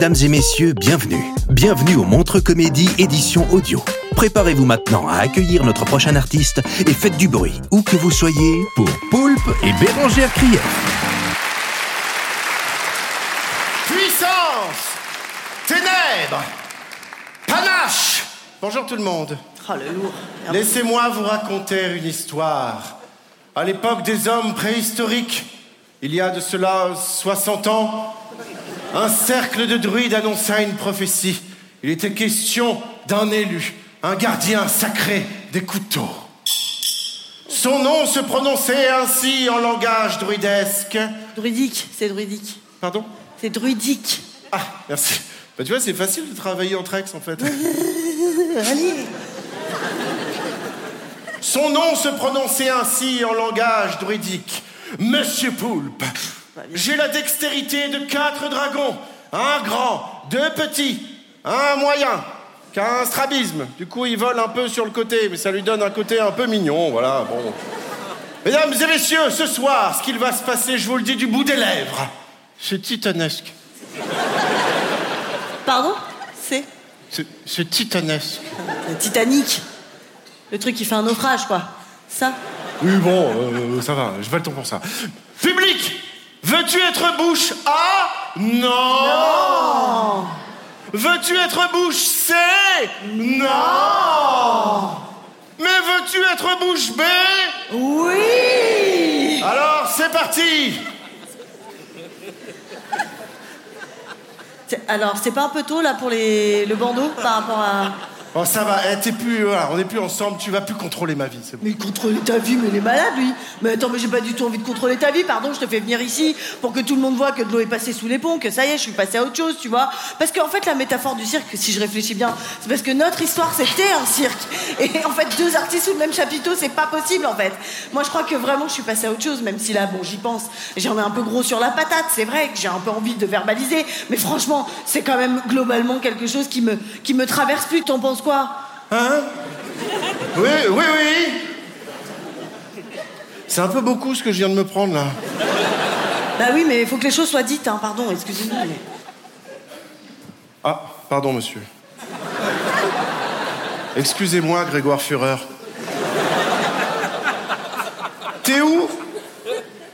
Mesdames et messieurs, bienvenue. Bienvenue au Montre Comédie édition audio. Préparez-vous maintenant à accueillir notre prochain artiste et faites du bruit, où que vous soyez, pour Poulpe et Bérangère Krief. Puissance Ténèbres Panache Bonjour tout le monde. Oh, le lourd. Laissez-moi vous raconter une histoire. À l'époque des hommes préhistoriques, il y a de cela 60 ans, un cercle de druides annonça une prophétie. Il était question d'un élu, un gardien sacré des couteaux. Son nom se prononçait ainsi en langage druidesque. Druidique, c'est druidique. Pardon? C'est druidique. Ah, merci. Bah, tu vois, c'est facile de travailler entre ex en fait. Allez. Son nom se prononçait ainsi en langage druidique. Monsieur Poulpe, j'ai la dextérité de quatre dragons. Un grand, deux petits, un moyen, qu'un strabisme. Du coup, il vole un peu sur le côté, mais ça lui donne un côté un peu mignon, voilà, bon. Mesdames et messieurs, ce soir, ce qu'il va se passer, je vous le dis du bout des lèvres, c'est titanesque. Pardon? C'est? C'est- titanesque. le Titanic. Le truc qui fait un naufrage, quoi. Ça? Oui, bon, euh, ça va, je vais le temps pour ça. Public Veux-tu être bouche A? Non, Veux-tu être bouche C? Non. Mais veux-tu être bouche B? Oui. Alors, c'est parti. Alors, c'est pas un peu tôt, là, pour les... le bandeau, par rapport à... Oh, ça va, eh, t'es plus, voilà, on n'est plus ensemble, tu vas plus contrôler ma vie, bon. Mais contrôler ta vie, mais il est malade, lui Mais attends, mais j'ai pas du tout envie de contrôler ta vie, pardon, je te fais venir ici pour que tout le monde voit que de l'eau est passée sous les ponts, que ça y est, je suis passée à autre chose, tu vois Parce qu'en fait, la métaphore du cirque, si je réfléchis bien, c'est parce que notre histoire, c'était un cirque. Et en fait, deux artistes sous le même chapiteau, c'est pas possible, en fait. Moi, je crois que vraiment, je suis passée à autre chose, même si là, bon, j'y pense. J'en ai un peu gros sur la patate, c'est vrai que j'ai un peu envie de verbaliser, mais franchement, c'est quand même globalement quelque chose qui me, qui me traverse plus. T'en penses quoi Hein? Oui, oui, oui C'est un peu beaucoup ce que je viens de me prendre, là. Bah oui, mais il faut que les choses soient dites, hein, pardon, excusez-moi. mais- Ah, pardon, monsieur. Excusez-moi, Grégoire Führer. T'es où?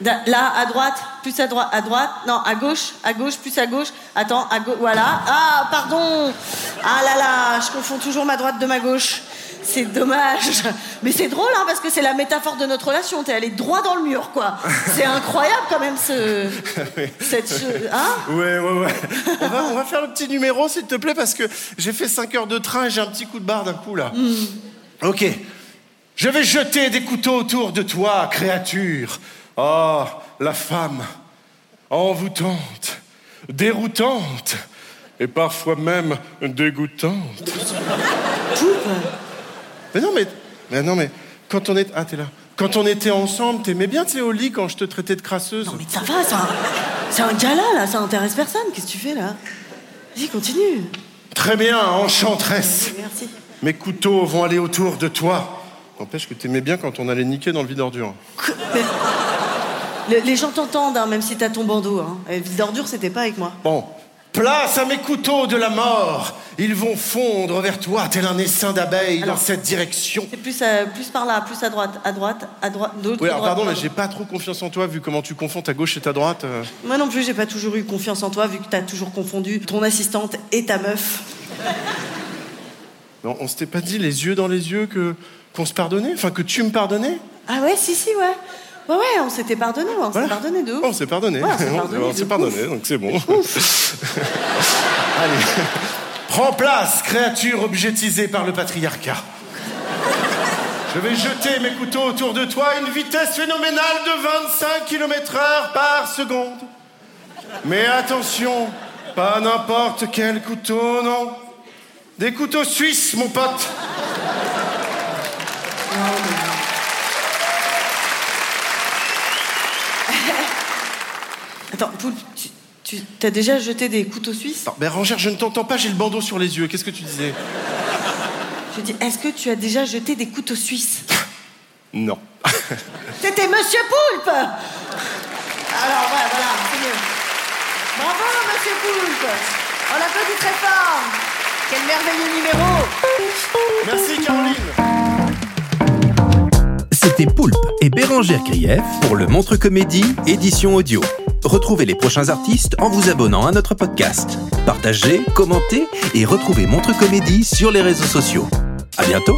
Là, à droite, plus à droite, à droite, non, à gauche, à gauche, plus à gauche. Attends, à gauche, voilà. Ah, pardon Ah là là, je confonds toujours ma droite de ma gauche. C'est dommage. Mais c'est drôle, hein, parce que c'est la métaphore de notre relation. T'es allé droit dans le mur, quoi. C'est incroyable, quand même, ce... Cette... Hein Ouais, ouais, ouais. On va, on va faire le petit numéro, s'il te plaît, parce que j'ai fait 5 heures de train et j'ai un petit coup de barre d'un coup, là. Ok. Je vais jeter des couteaux autour de toi, créature. Oh, la femme. Envoûtante, déroutante, et parfois même dégoûtante. Mais non, mais, mais non, mais quand on est, ah t'es là. Quand on était ensemble, t'aimais bien, tu au lit quand je te traitais de crasseuse. Non, mais ça va, c'est un... C'est un gala, là, ça intéresse personne. Qu'est-ce que tu fais, là? Vas-y, continue. Très bien, enchanteresse. Merci. Mes couteaux vont aller autour de toi. N'empêche que t'aimais bien quand on allait niquer dans le vide ordure. Mais- Le- les gens t'entendent, hein, même si t'as ton bandeau. Hein. Et vide d'ordure, c'était pas avec moi. Bon, Place à mes couteaux de la mort. Ils vont fondre vers toi tel un essaim d'abeilles dans cette direction. C'est plus, euh, plus par là, plus à droite, à droite, à droite, d'autre. Oui, alors droite, pardon, mais j'ai pas trop confiance en toi vu comment tu confonds ta gauche et ta droite. euh. Moi non plus, j'ai pas toujours eu confiance en toi, vu que t'as toujours confondu ton assistante et ta meuf. Non, on s'était pas dit les yeux dans les yeux que qu'on se pardonnait Enfin, que tu me pardonnais? Ah ouais, si, si, ouais. Ouais, ouais, on s'était pardonné, on Voilà. s'est pardonné de ouf. On s'est pardonné. Ouais, on s'est pardonné On de s'est ouf. pardonné, donc c'est bon. Allez. Prends place, créature objetisée par le patriarcat. Je vais jeter mes couteaux autour de toi à une vitesse phénoménale de 25 km heure par seconde. Mais attention, pas n'importe quel couteau, non. Des couteaux suisses, mon pote. Attends, Poulpe, tu, tu t'as déjà jeté des couteaux suisses? Non, mais Rangère, je ne t'entends pas, j'ai le bandeau sur les yeux. Qu'est-ce que tu disais? Je dis, est-ce que tu as déjà jeté des couteaux suisses? Non. C'était Monsieur Poulpe Alors, voilà, voilà, c'est mieux. Bravo, Monsieur Poulpe On l'applaudit très fort Quel merveilleux numéro Merci, Caroline. C'était Poulpe et Bérangère Krief pour le Montre Comédie édition audio. Retrouvez les prochains artistes en vous abonnant à notre podcast. Partagez, commentez et retrouvez Montre Comédie sur les réseaux sociaux. À bientôt